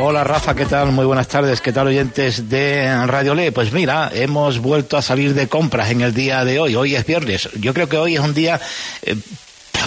Hola Rafa, ¿qué tal? Muy buenas tardes. ¿Qué tal oyentes de Radio Le? Pues mira, hemos vuelto a salir de compras en el día de hoy. Hoy es viernes. Yo creo que hoy es un día eh,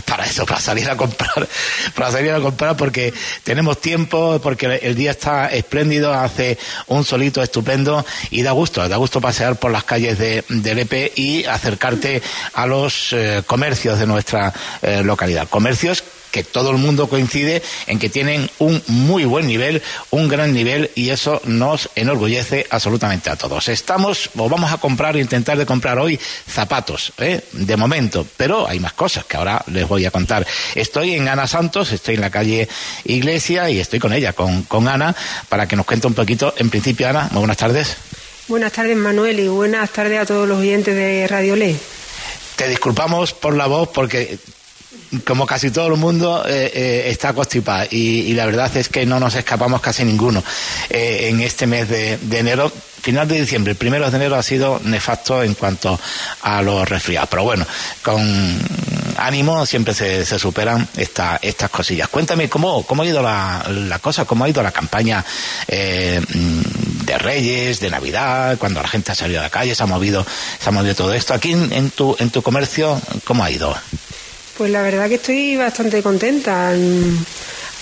para eso, para salir a comprar, para salir a comprar porque tenemos tiempo, porque el día está espléndido, hace un solito estupendo y da gusto, da gusto pasear por las calles de, de Lepe y acercarte a los eh, comercios de nuestra eh, localidad. Comercios que todo el mundo coincide en que tienen un muy buen nivel, un gran nivel y eso nos enorgullece absolutamente a todos. Estamos o vamos a comprar, intentar de comprar hoy zapatos, ¿eh? de momento, pero hay más cosas que ahora les voy a contar. Estoy en Ana Santos, estoy en la calle Iglesia y estoy con ella, con, con Ana, para que nos cuente un poquito. En principio, Ana, muy buenas tardes. Buenas tardes, Manuel, y buenas tardes a todos los oyentes de Radio Le. Te disculpamos por la voz porque como casi todo el mundo, eh, eh, está constipado y, la verdad es que no nos escapamos casi ninguno eh, en este mes de, enero. Final de diciembre, primero de enero ha sido nefasto en cuanto a los resfriados. Pero bueno, con ánimo siempre se, se superan esta, estas cosillas. Cuéntame cómo, cómo ha ido la, cosa, cómo ha ido la campaña de Reyes, de Navidad, cuando la gente ha salido a la calle, se ha movido, se ha movido todo esto. Aquí en tu, en tu comercio, ¿cómo ha ido? Pues la verdad que estoy bastante contenta.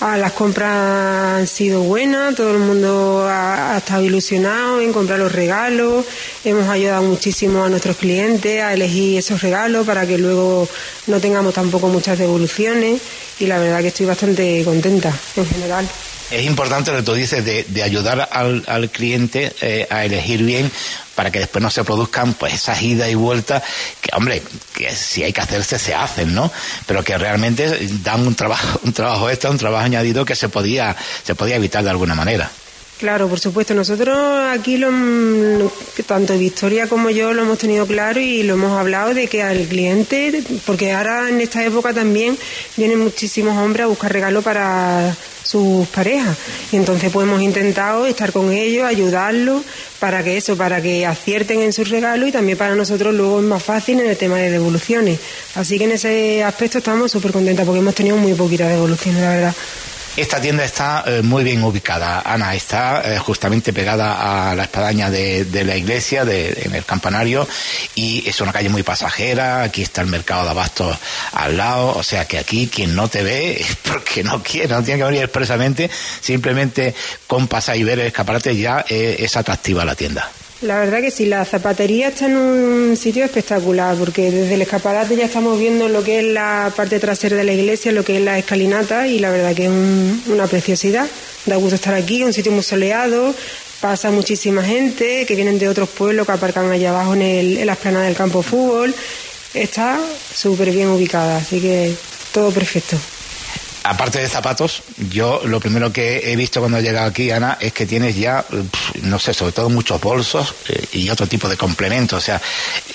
Ah, las compras han sido buenas, todo el mundo ha, estado ilusionado en comprar los regalos, hemos ayudado muchísimo a nuestros clientes a elegir esos regalos para que luego no tengamos tampoco muchas devoluciones y la verdad que estoy bastante contenta en general. Es importante lo que tú dices de, de ayudar al, al cliente eh, a elegir bien para que después no se produzcan pues esas idas y vueltas que hombre que si hay que hacerse se hacen no pero que realmente dan un trabajo un trabajo extra un trabajo añadido que se podía se podía evitar de alguna manera Claro, por supuesto. Nosotros aquí, lo, tanto Victoria como yo, lo hemos tenido claro y lo hemos hablado de que al cliente, porque ahora en esta época también vienen muchísimos hombres a buscar regalo para sus parejas. Y entonces pues hemos intentado estar con ellos, ayudarlos para que eso, para que acierten en sus regalos y también para nosotros luego es más fácil en el tema de devoluciones. Así que en ese aspecto estamos súper contentas porque hemos tenido muy poquitas devoluciones, la verdad. Esta tienda está eh, muy bien ubicada, Ana, está eh, justamente pegada a la espadaña de, la iglesia, en el campanario, y es una calle muy pasajera, aquí está el mercado de abastos al lado, o sea que aquí quien no te ve es porque no quiere, no tiene que venir expresamente, simplemente con pasar y ver el escaparate ya eh, es atractiva la tienda. La verdad que sí, la zapatería está en un sitio espectacular, porque desde el escaparate ya estamos viendo lo que es la parte trasera de la iglesia, lo que es la escalinata, y la verdad que es un, una preciosidad. Da gusto estar aquí, un sitio muy soleado, pasa muchísima gente que vienen de otros pueblos que aparcan allá abajo en, el, en la esplanada del campo de fútbol. Está súper bien ubicada, así que todo perfecto aparte de zapatos, yo lo primero que he visto cuando he llegado aquí, Ana, es que tienes ya, no sé, sobre todo muchos bolsos eh, y otro tipo de complementos. O sea,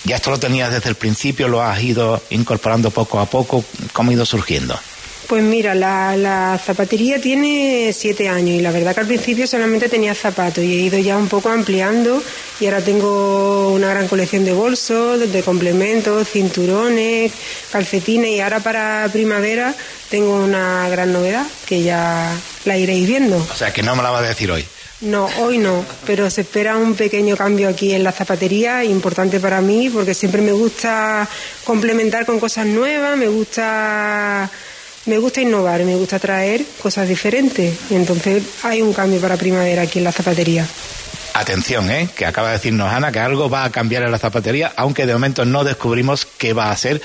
ya esto lo tenías desde el principio, lo has ido incorporando poco a poco. ¿Cómo ha ido surgiendo? Pues mira, la, la, zapatería tiene siete años y la verdad que al principio solamente tenía zapatos y he ido ya un poco ampliando y ahora tengo una gran colección de bolsos, de complementos, cinturones, calcetines y ahora para primavera tengo una gran novedad que ya la iréis viendo. O sea, que no me la vas a decir hoy. No, hoy no, pero se espera un pequeño cambio aquí en la zapatería, importante para mí, porque siempre me gusta complementar con cosas nuevas, me gusta me gusta innovar, me gusta traer cosas diferentes. Y entonces hay un cambio para primavera aquí en la zapatería. Atención, ¿eh? que acaba de decirnos Ana que algo va a cambiar en la zapatería, aunque de momento no descubrimos qué va a hacer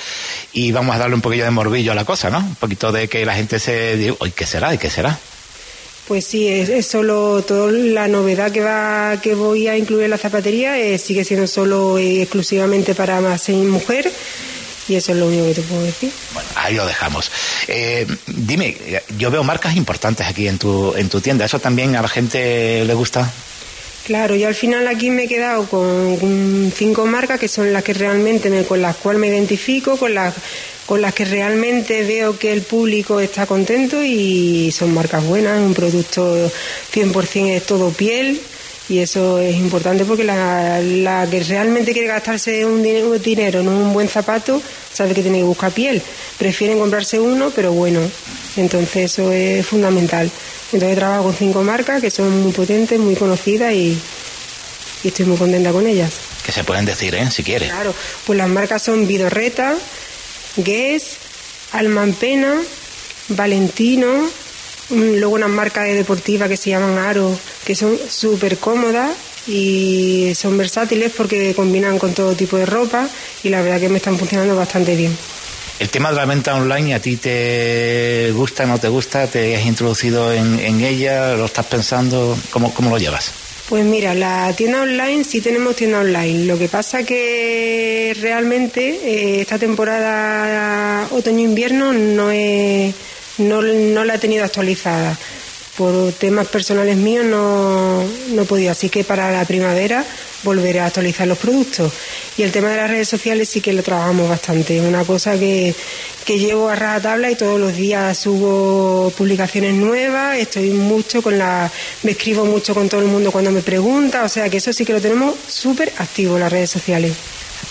y vamos a darle un poquillo de morbillo a la cosa, ¿no? Un poquito de que la gente se diga, ¿y qué será? ¿Y qué será? Pues sí, es, es solo toda la novedad que va que voy a incluir en la zapatería eh, sigue siendo solo eh, exclusivamente para más mujer y eso es lo único que te puedo decir. Bueno, ahí lo dejamos. Eh, dime, yo veo marcas importantes aquí en tu, en tu tienda. ¿Eso también a la gente le gusta? Claro, yo al final aquí me he quedado con cinco marcas que son las que realmente me, con las cuales me identifico, con las con las que realmente veo que el público está contento y son marcas buenas, un producto 100% es todo piel Y eso es importante porque la, la que realmente quiere gastarse un dinero, dinero en un buen zapato sabe que tiene que buscar piel. Prefieren comprarse uno, pero bueno. Entonces eso es fundamental. Entonces trabajo con cinco marcas que son muy potentes, muy conocidas y, y estoy muy contenta con ellas. Que se pueden decir, ¿eh? Si quieres. Claro, pues las marcas son Vidorreta, Guess, Almanpena, Valentino, mm, luego unas marcas de deportiva que se llaman Aro, que son súper cómodas y son versátiles porque combinan con todo tipo de ropa y la verdad que me están funcionando bastante bien. El tema de la venta online, ¿a ti te gusta, no te gusta? ¿Te has introducido en, en ella? ¿Lo estás pensando? ¿Cómo, ¿Cómo lo llevas? Pues mira, la tienda online sí tenemos tienda online. Lo que pasa que realmente eh, esta temporada otoño-invierno no, no, no la he tenido actualizada. Por temas personales míos no, no podido. Así que para la primavera volveré a actualizar los productos. Y el tema de las redes sociales sí que lo trabajamos bastante. Es una cosa que, que llevo a rajatabla y todos los días subo publicaciones nuevas. Estoy mucho con la. Me escribo mucho con todo el mundo cuando me pregunta. O sea que eso sí que lo tenemos súper activo, las redes sociales.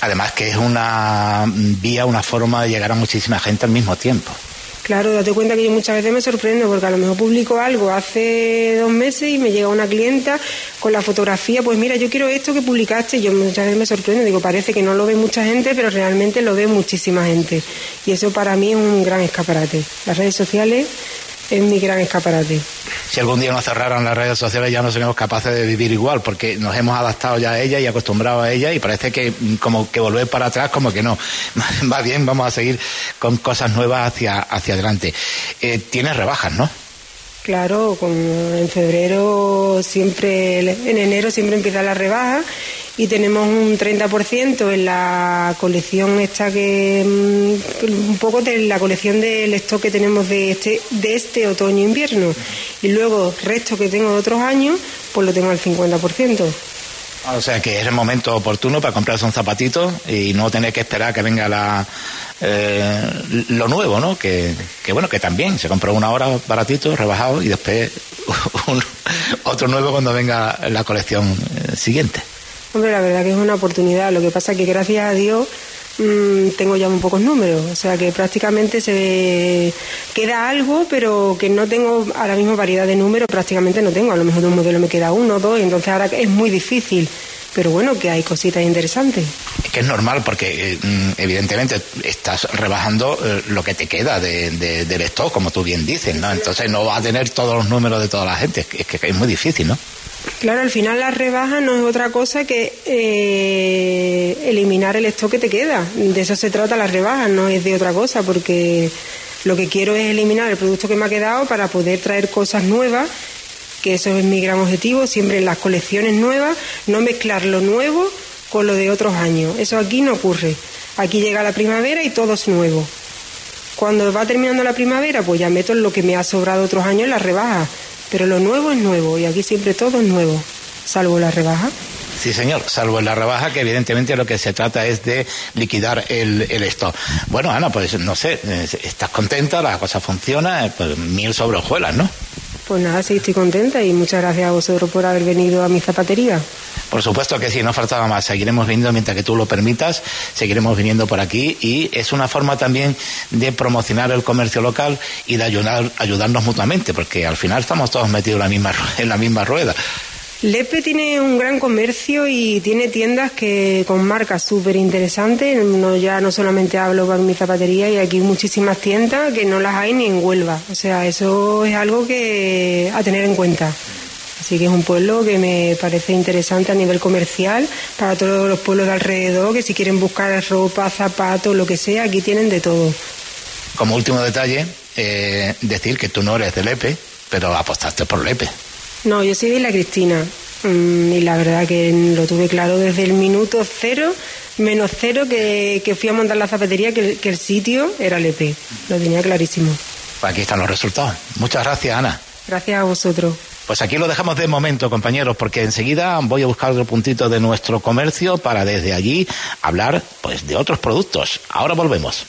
Además que es una vía, una forma de llegar a muchísima gente al mismo tiempo. Claro, date cuenta que yo muchas veces me sorprendo porque a lo mejor publico algo hace dos meses y me llega una clienta con la fotografía, pues mira, yo quiero esto que publicaste yo muchas veces me sorprendo, digo, parece que no lo ve mucha gente, pero realmente lo ve muchísima gente. Y eso para mí es un gran escaparate. Las redes sociales es mi gran escaparate. Si algún día nos cerraran las redes sociales ya no seríamos capaces de vivir igual, porque nos hemos adaptado ya a ella y acostumbrado a ella y parece que mm, como que volver para atrás como que no. Va bien, vamos a seguir con cosas nuevas hacia, hacia adelante. Eh, tienes rebajas, ¿no? Claro, con, en febrero siempre, en enero siempre empieza la rebaja y tenemos un 30% en la colección esta que mm, un poco de la colección del stock que tenemos de este de este otoño invierno y luego resto que tengo de otros años pues lo tengo al 50%. O sea que es el momento oportuno para comprarse un zapatito y no tener que esperar que venga la, eh, lo nuevo, ¿no? Que, que, bueno, que también se compró una hora baratito, rebajado y después un, otro nuevo cuando venga la colección eh, siguiente. Hombre, la verdad que es una oportunidad. Lo que pasa es que gracias a Dios mmm, tengo ya un pocos números. O sea que prácticamente se queda algo, pero que no tengo a la misma variedad de números, prácticamente no tengo. A lo mejor de un modelo me queda uno, dos, y entonces ahora es muy difícil. Pero bueno, que hay cositas interesantes. Es que es normal porque eh, evidentemente estás rebajando eh, lo que te queda de, de, del stock, como tú bien dices, ¿no? Entonces no vas a tener todos los números de toda la gente. Es que es muy difícil, ¿no? Claro, al final la rebaja no es otra cosa que eh, eliminar el stock que te queda. De eso se trata la rebaja, no es de otra cosa, porque lo que quiero es eliminar el producto que me ha quedado para poder traer cosas nuevas, que eso es mi gran objetivo, siempre en las colecciones nuevas, no mezclar lo nuevo con lo de otros años. Eso aquí no ocurre. Aquí llega la primavera y todo es nuevo. Cuando va terminando la primavera, pues ya meto lo que me ha sobrado otros años en la rebaja pero lo nuevo es nuevo y aquí siempre todo es nuevo, salvo la rebaja. Sí, señor, salvo en la rebaja, que evidentemente lo que se trata es de liquidar el, el stock. Bueno, Ana, pues no sé, estás contenta, la cosa funciona, eh, pues mil sobre hojuelas, ¿no? Pues nada, sí, estoy contenta y muchas gracias a vosotros por haber venido a mi zapatería. Por supuesto que sí, no faltaba más. Seguiremos viniendo mientras que tú lo permitas, seguiremos viniendo por aquí y es una forma también de promocionar el comercio local y de ayudar, ayudarnos mutuamente, porque al final estamos todos metidos en la misma, en la misma rueda. Lepe tiene un gran comercio y tiene tiendas que con marcas súper interesantes. No, ya no solamente hablo para mi zapatería y aquí muchísimas tiendas que no las hay ni en Huelva. O sea, eso es algo que a tener en cuenta. Así que es un pueblo que me parece interesante a nivel comercial para todos los pueblos de alrededor que si quieren buscar ropa, zapatos, lo que sea, aquí tienen de todo. Como último detalle, eh, decir que tú no eres de Lepe, pero apostaste por Lepe. No, yo soy de la Cristina mm, y la verdad que lo tuve claro desde el minuto cero, menos cero que, que fui a montar la zapatería, que, que, el sitio era Lepe. Lo tenía clarísimo. Pues aquí están los resultados. Muchas gracias, Ana. Gracias a vosotros. Pues aquí lo dejamos de momento, compañeros, porque enseguida voy a buscar otro puntito de nuestro comercio para desde allí hablar pues de otros productos. Ahora volvemos.